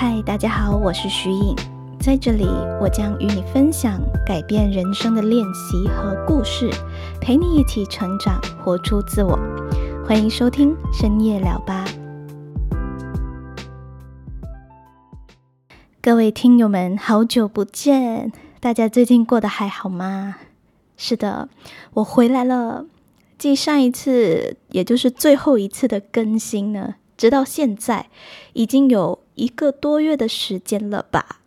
嗨，大家好，我是徐颖，在这里我将与你分享改变人生的练习和故事，陪你一起成长，活出自我。欢迎收听深夜聊吧，各位听友们，好久不见，大家最近过得还好吗？是的，我回来了。继上一次，也就是最后一次的更新呢，直到现在已经有一个多月的时间了吧？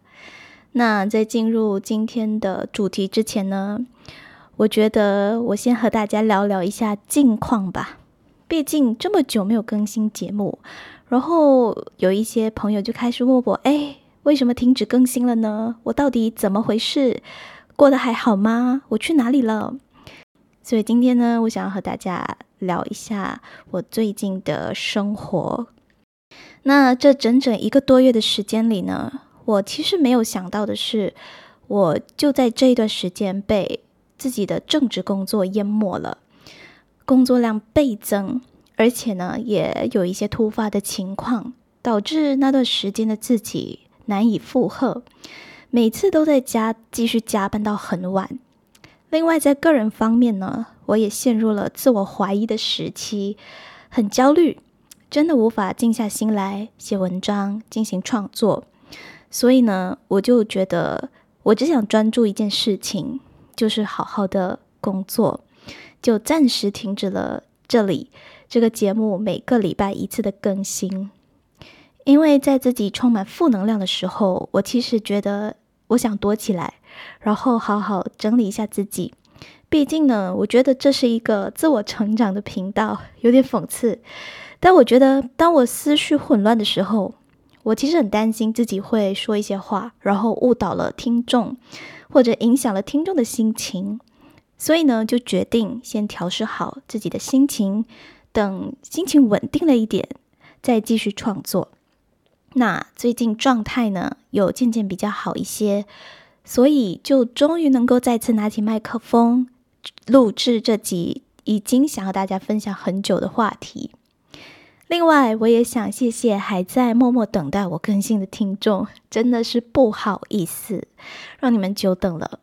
那在进入今天的主题之前呢，我觉得我先和大家聊聊一下近况吧。毕竟这么久没有更新节目，然后有一些朋友就开始问我：“哎，为什么停止更新了呢？我到底怎么回事？过得还好吗？我去哪里了？”所以今天呢，我想要和大家聊一下我最近的生活。那这整整一个多月的时间里呢，我其实没有想到的是，我就在这一段时间被自己的正职工作淹没了，工作量倍增，而且呢，也有一些突发的情况，导致那段时间的自己难以负荷，每次都在家继续加班到很晚。另外，在个人方面呢，我也陷入了自我怀疑的时期，很焦虑，真的无法静下心来写文章进行创作。所以呢，我就觉得我只想专注一件事情，就是好好的工作，就暂时停止了这里这个节目每个礼拜一次的更新。因为在自己充满负能量的时候，我其实觉得我想躲起来。然后好好整理一下自己，毕竟呢，我觉得这是一个自我成长的频道，有点讽刺。但我觉得，当我思绪混乱的时候，我其实很担心自己会说一些话，然后误导了听众，或者影响了听众的心情。所以呢，就决定先调试好自己的心情，等心情稳定了一点，再继续创作。那最近状态呢，有渐渐比较好一些。所以，就终于能够再次拿起麦克风，录制这集已经想和大家分享很久的话题。另外，我也想谢谢还在默默等待我更新的听众，真的是不好意思让你们久等了。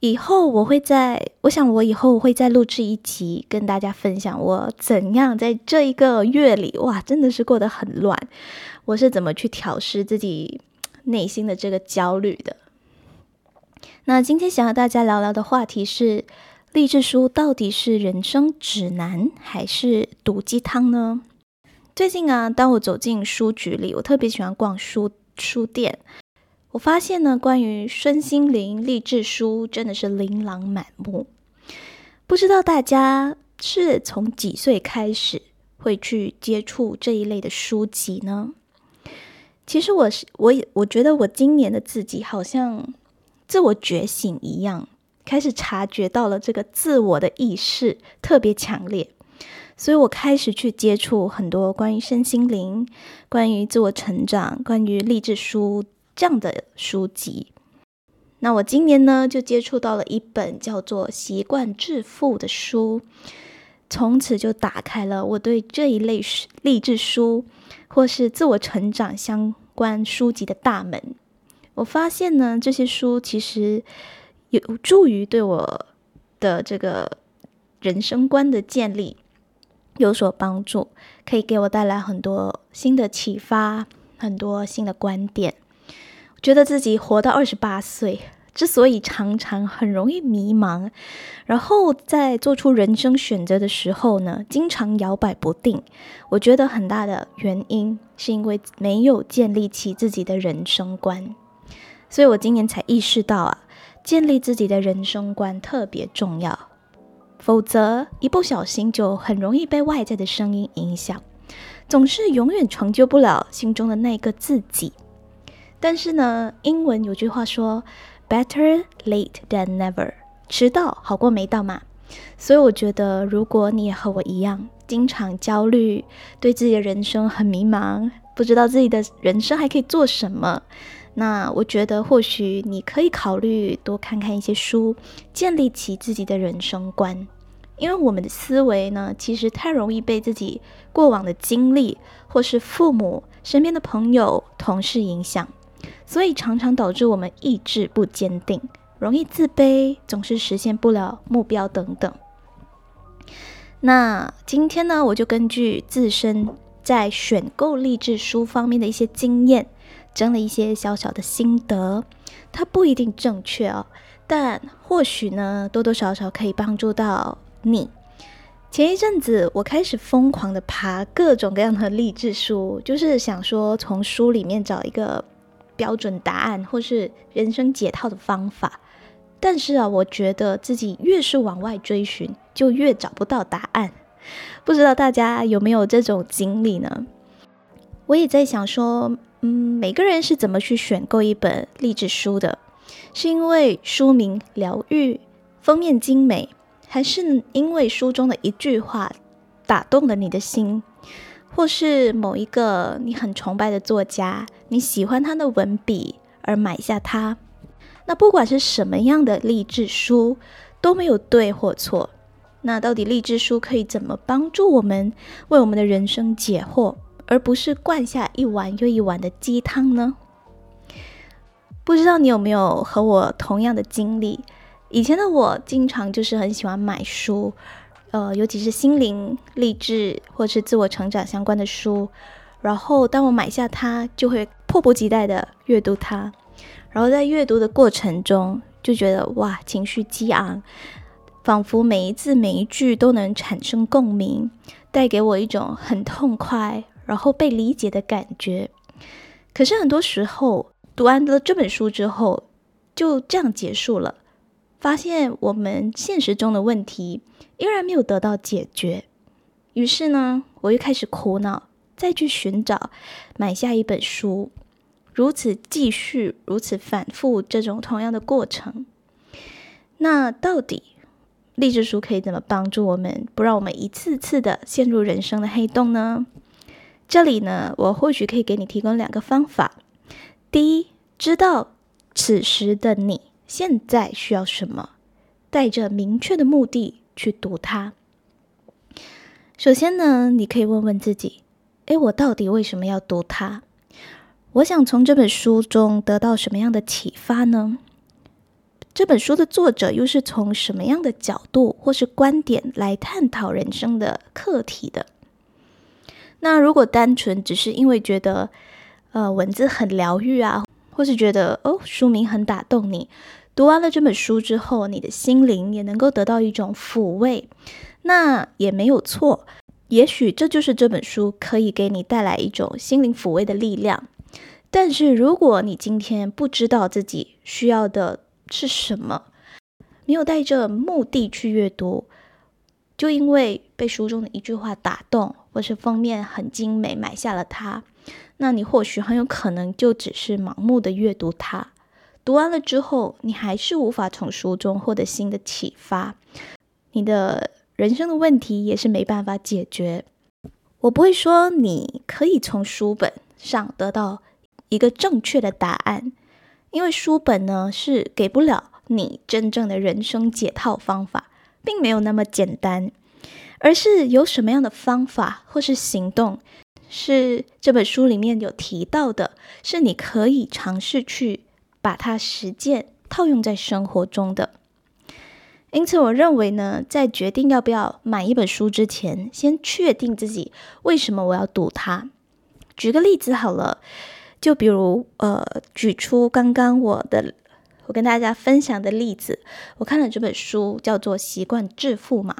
以后我会在，我想我以后会再录制一集，跟大家分享我怎样在这一个月里，哇，真的是过得很乱，我是怎么去调试自己内心的这个焦虑的。那今天想和大家聊聊的话题是：励志书到底是人生指南还是毒鸡汤呢？最近啊，当我走进书局里，我特别喜欢逛书书店。我发现呢，关于身心灵励志书真的是琳琅满目。不知道大家是从几岁开始会去接触这一类的书籍呢？其实我是我也我觉得我今年的自己好像。自我觉醒一样，开始察觉到了这个自我的意识特别强烈，所以我开始去接触很多关于身心灵、关于自我成长、关于励志书这样的书籍。那我今年呢，就接触到了一本叫做《习惯致富》的书，从此就打开了我对这一类励志书或是自我成长相关书籍的大门。我发现呢，这些书其实有助于对我的这个人生观的建立有所帮助，可以给我带来很多新的启发，很多新的观点。觉得自己活到二十八岁，之所以常常很容易迷茫，然后在做出人生选择的时候呢，经常摇摆不定。我觉得很大的原因是因为没有建立起自己的人生观。所以我今年才意识到啊，建立自己的人生观特别重要，否则一不小心就很容易被外在的声音影响，总是永远成就不了心中的那个自己。但是呢，英文有句话说，Better late than never，迟到好过没到嘛。所以我觉得，如果你也和我一样，经常焦虑，对自己的人生很迷茫，不知道自己的人生还可以做什么。那我觉得，或许你可以考虑多看看一些书，建立起自己的人生观，因为我们的思维呢，其实太容易被自己过往的经历，或是父母、身边的朋友、同事影响，所以常常导致我们意志不坚定，容易自卑，总是实现不了目标等等。那今天呢，我就根据自身在选购励志书方面的一些经验，整了一些小小的心得。它不一定正确哦，但或许呢，多多少少可以帮助到你。前一阵子，我开始疯狂的爬各种各样的励志书，就是想说从书里面找一个标准答案，或是人生解套的方法。但是啊，我觉得自己越是往外追寻，就越找不到答案。不知道大家有没有这种经历呢？我也在想说，嗯，每个人是怎么去选购一本励志书的？是因为书名疗愈、封面精美，还是因为书中的一句话打动了你的心，或是某一个你很崇拜的作家，你喜欢他的文笔而买下它？那不管是什么样的励志书，都没有对或错。那到底励志书可以怎么帮助我们为我们的人生解惑，而不是灌下一碗又一碗的鸡汤呢？不知道你有没有和我同样的经历？以前的我经常就是很喜欢买书，呃，尤其是心灵励志或是自我成长相关的书。然后当我买下它，就会迫不及待的阅读它。然后在阅读的过程中，就觉得哇，情绪激昂，仿佛每一字每一句都能产生共鸣，带给我一种很痛快，然后被理解的感觉。可是很多时候，读完了这本书之后，就这样结束了，发现我们现实中的问题依然没有得到解决。于是呢，我又开始苦恼，再去寻找买下一本书。如此继续，如此反复，这种同样的过程，那到底励志书可以怎么帮助我们，不让我们一次次的陷入人生的黑洞呢？这里呢，我或许可以给你提供两个方法。第一，知道此时的你现在需要什么，带着明确的目的去读它。首先呢，你可以问问自己：诶，我到底为什么要读它？我想从这本书中得到什么样的启发呢？这本书的作者又是从什么样的角度或是观点来探讨人生的课题的？那如果单纯只是因为觉得，呃，文字很疗愈啊，或是觉得哦，书名很打动你，读完了这本书之后，你的心灵也能够得到一种抚慰，那也没有错。也许这就是这本书可以给你带来一种心灵抚慰的力量。但是，如果你今天不知道自己需要的是什么，没有带着目的去阅读，就因为被书中的一句话打动，或是封面很精美买下了它，那你或许很有可能就只是盲目的阅读它。读完了之后，你还是无法从书中获得新的启发，你的人生的问题也是没办法解决。我不会说你可以从书本上得到。一个正确的答案，因为书本呢是给不了你真正的人生解套方法，并没有那么简单，而是有什么样的方法或是行动，是这本书里面有提到的，是你可以尝试去把它实践套用在生活中的。因此，我认为呢，在决定要不要买一本书之前，先确定自己为什么我要读它。举个例子好了。就比如，呃，举出刚刚我的我跟大家分享的例子，我看了这本书叫做《习惯致富》嘛。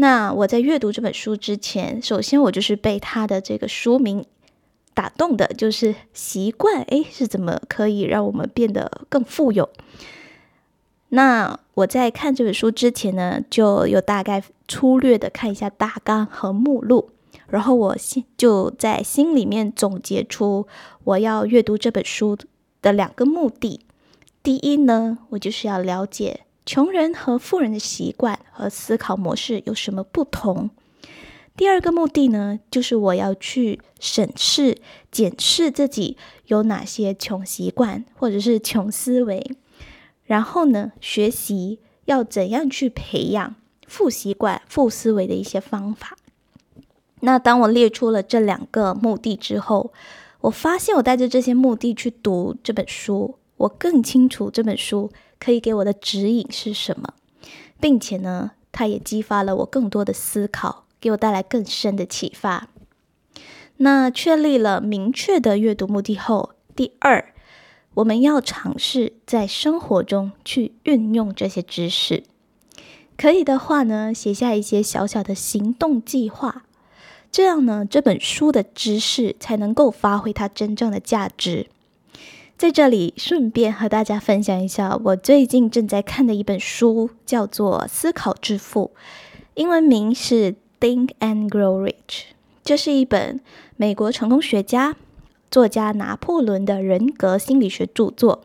那我在阅读这本书之前，首先我就是被它的这个书名打动的，就是习惯，诶，是怎么可以让我们变得更富有？那我在看这本书之前呢，就有大概粗略的看一下大纲和目录。然后我心就在心里面总结出我要阅读这本书的两个目的。第一呢，我就是要了解穷人和富人的习惯和思考模式有什么不同。第二个目的呢，就是我要去审视、检视自己有哪些穷习惯或者是穷思维，然后呢，学习要怎样去培养富习惯、富思维的一些方法。那当我列出了这两个目的之后，我发现我带着这些目的去读这本书，我更清楚这本书可以给我的指引是什么，并且呢，它也激发了我更多的思考，给我带来更深的启发。那确立了明确的阅读目的后，第二，我们要尝试在生活中去运用这些知识。可以的话呢，写下一些小小的行动计划。这样呢，这本书的知识才能够发挥它真正的价值。在这里，顺便和大家分享一下，我最近正在看的一本书，叫做《思考致富》，英文名是《Think and Grow Rich》。这是一本美国成功学家、作家拿破仑的人格心理学著作。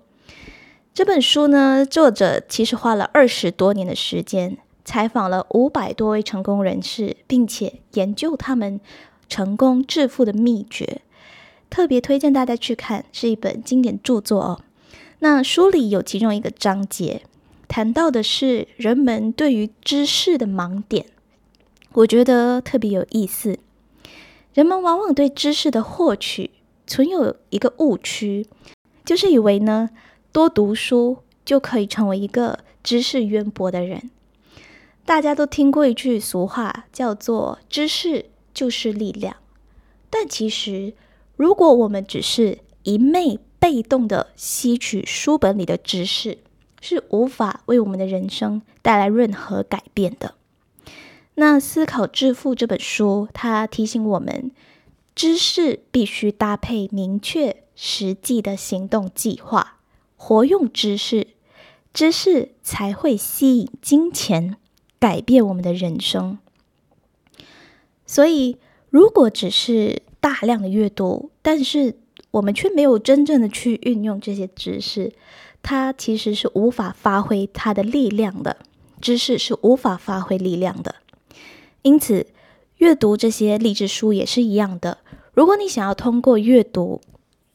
这本书呢，作者其实花了二十多年的时间。采访了五百多位成功人士，并且研究他们成功致富的秘诀，特别推荐大家去看，是一本经典著作哦。那书里有其中一个章节谈到的是人们对于知识的盲点，我觉得特别有意思。人们往往对知识的获取存有一个误区，就是以为呢多读书就可以成为一个知识渊博的人。大家都听过一句俗话，叫做“知识就是力量”。但其实，如果我们只是一昧被动的吸取书本里的知识，是无法为我们的人生带来任何改变的。那《思考致富》这本书，它提醒我们，知识必须搭配明确、实际的行动计划，活用知识，知识才会吸引金钱。改变我们的人生，所以如果只是大量的阅读，但是我们却没有真正的去运用这些知识，它其实是无法发挥它的力量的。知识是无法发挥力量的，因此阅读这些励志书也是一样的。如果你想要通过阅读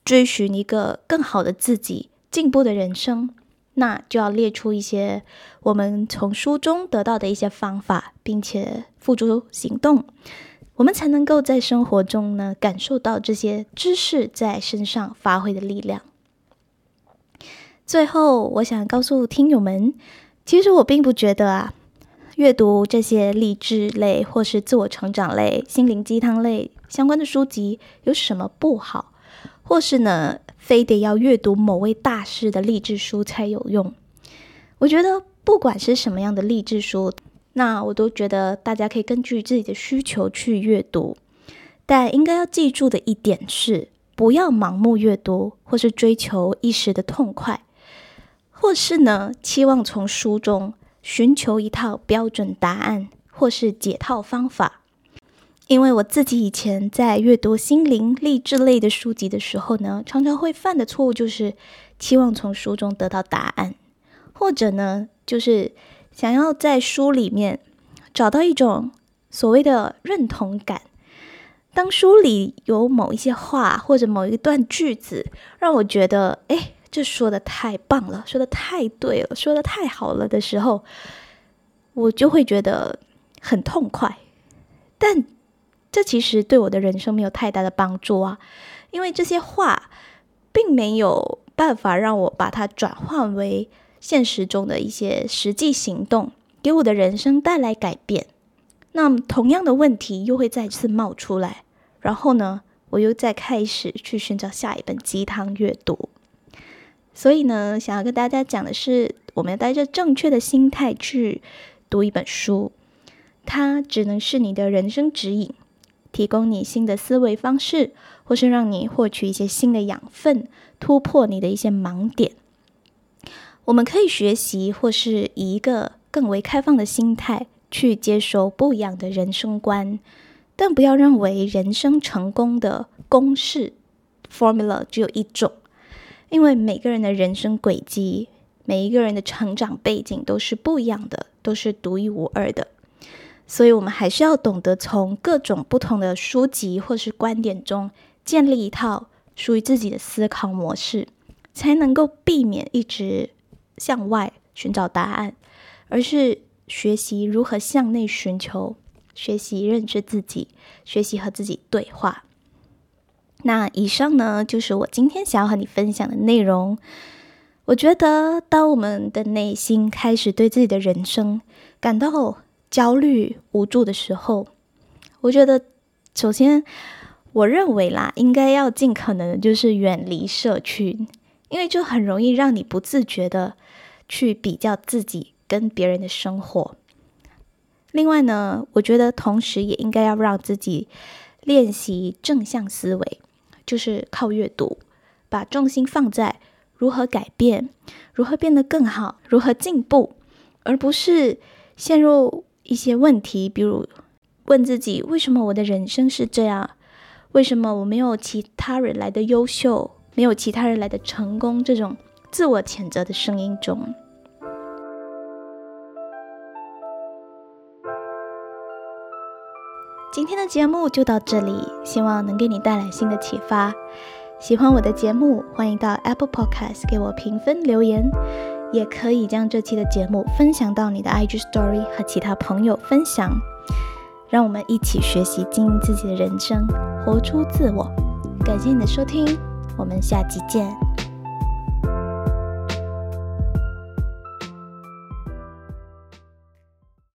追寻一个更好的自己、进步的人生。那就要列出一些我们从书中得到的一些方法，并且付诸行动，我们才能够在生活中呢感受到这些知识在身上发挥的力量。最后，我想告诉听友们，其实我并不觉得啊，阅读这些励志类或是自我成长类、心灵鸡汤类相关的书籍有什么不好，或是呢？非得要阅读某位大师的励志书才有用。我觉得不管是什么样的励志书，那我都觉得大家可以根据自己的需求去阅读。但应该要记住的一点是，不要盲目阅读，或是追求一时的痛快，或是呢期望从书中寻求一套标准答案，或是解套方法。因为我自己以前在阅读心灵励志类的书籍的时候呢，常常会犯的错误就是期望从书中得到答案，或者呢，就是想要在书里面找到一种所谓的认同感。当书里有某一些话或者某一段句子让我觉得，哎，这说的太棒了，说的太对了，说的太好了的时候，我就会觉得很痛快，但。这其实对我的人生没有太大的帮助啊，因为这些话并没有办法让我把它转换为现实中的一些实际行动，给我的人生带来改变。那么同样的问题又会再次冒出来，然后呢，我又再开始去寻找下一本鸡汤阅读。所以呢，想要跟大家讲的是，我们要带着正确的心态去读一本书，它只能是你的人生指引。提供你新的思维方式，或是让你获取一些新的养分，突破你的一些盲点。我们可以学习，或是以一个更为开放的心态去接受不一样的人生观，但不要认为人生成功的公式 formula 只有一种，因为每个人的人生轨迹，每一个人的成长背景都是不一样的，都是独一无二的。所以，我们还是要懂得从各种不同的书籍或是观点中建立一套属于自己的思考模式，才能够避免一直向外寻找答案，而是学习如何向内寻求，学习认知自己，学习和自己对话。那以上呢，就是我今天想要和你分享的内容。我觉得，当我们的内心开始对自己的人生感到焦虑无助的时候，我觉得，首先，我认为啦，应该要尽可能的就是远离社群，因为就很容易让你不自觉的去比较自己跟别人的生活。另外呢，我觉得同时也应该要让自己练习正向思维，就是靠阅读，把重心放在。如何改变？如何变得更好？如何进步？而不是陷入一些问题，比如问自己：为什么我的人生是这样？为什么我没有其他人来的优秀？没有其他人来的成功？这种自我谴责的声音中。今天的节目就到这里，希望能给你带来新的启发。喜欢我的节目，欢迎到 Apple Podcast 给我评分留言，也可以将这期的节目分享到你的 IG Story 和其他朋友分享。让我们一起学习经营自己的人生，活出自我。感谢你的收听，我们下期见。